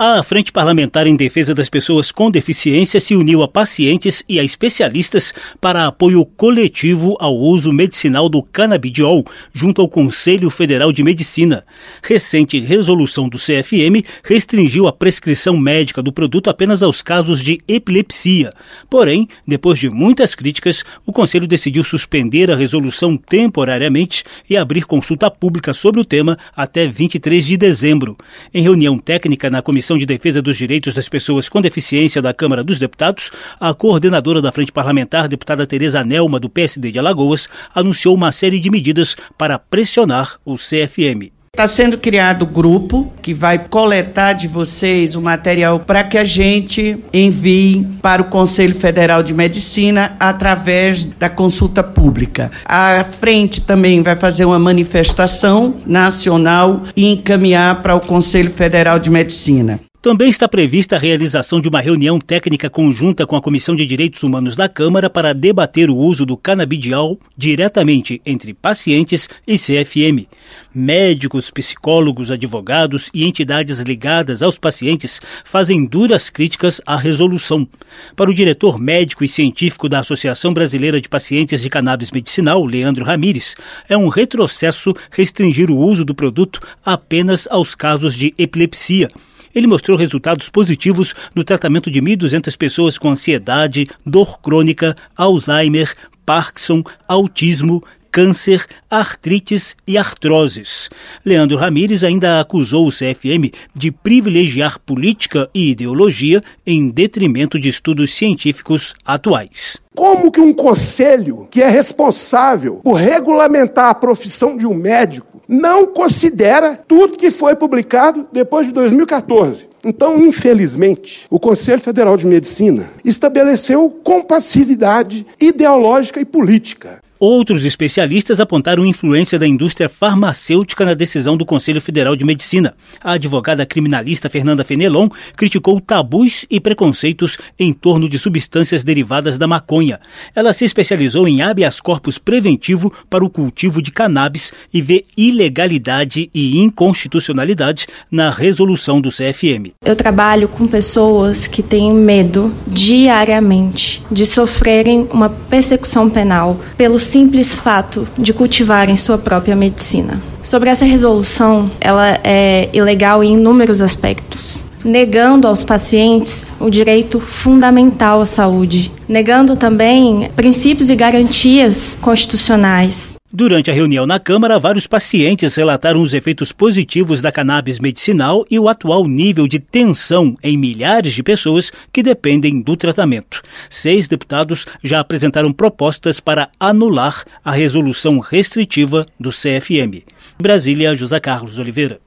A Frente Parlamentar em Defesa das Pessoas com Deficiência se uniu a pacientes e a especialistas para apoio coletivo ao uso medicinal do canabidiol junto ao Conselho Federal de Medicina. Recente resolução do CFM restringiu a prescrição médica do produto apenas aos casos de epilepsia. Porém, depois de muitas críticas, o Conselho decidiu suspender a resolução temporariamente e abrir consulta pública sobre o tema até 23 de dezembro. Em reunião técnica na Comissão Comissão de Defesa dos Direitos das Pessoas com Deficiência da Câmara dos Deputados, a coordenadora da Frente Parlamentar, deputada Tereza Nelma, do PSD de Alagoas, anunciou uma série de medidas para pressionar o CFM. Está sendo criado grupo que vai coletar de vocês o material para que a gente envie para o Conselho Federal de Medicina através da consulta pública. A frente também vai fazer uma manifestação nacional e encaminhar para o Conselho Federal de Medicina. Também está prevista a realização de uma reunião técnica conjunta com a Comissão de Direitos Humanos da Câmara para debater o uso do canabidiol diretamente entre pacientes e CFM. Médicos, psicólogos, advogados e entidades ligadas aos pacientes fazem duras críticas à resolução. Para o diretor médico e científico da Associação Brasileira de Pacientes de Cannabis Medicinal, Leandro Ramires, é um retrocesso restringir o uso do produto apenas aos casos de epilepsia. Ele mostrou resultados positivos no tratamento de 1.200 pessoas com ansiedade, dor crônica, Alzheimer, Parkinson, autismo, câncer, artrites e artroses. Leandro Ramires ainda acusou o CFM de privilegiar política e ideologia em detrimento de estudos científicos atuais. Como que um conselho que é responsável por regulamentar a profissão de um médico não considera tudo que foi publicado depois de 2014. Então, infelizmente, o Conselho Federal de Medicina estabeleceu compassividade ideológica e política. Outros especialistas apontaram influência da indústria farmacêutica na decisão do Conselho Federal de Medicina. A advogada criminalista Fernanda Fenelon criticou tabus e preconceitos em torno de substâncias derivadas da maconha. Ela se especializou em habeas corpus preventivo para o cultivo de cannabis e vê ilegalidade e inconstitucionalidade na resolução do CFM. Eu trabalho com pessoas que têm medo diariamente de sofrerem uma persecução penal pelo simples fato de cultivarem sua própria medicina. Sobre essa resolução, ela é ilegal em inúmeros aspectos negando aos pacientes o direito fundamental à saúde, negando também princípios e garantias constitucionais. Durante a reunião na Câmara, vários pacientes relataram os efeitos positivos da cannabis medicinal e o atual nível de tensão em milhares de pessoas que dependem do tratamento. Seis deputados já apresentaram propostas para anular a resolução restritiva do CFM. Brasília, José Carlos Oliveira.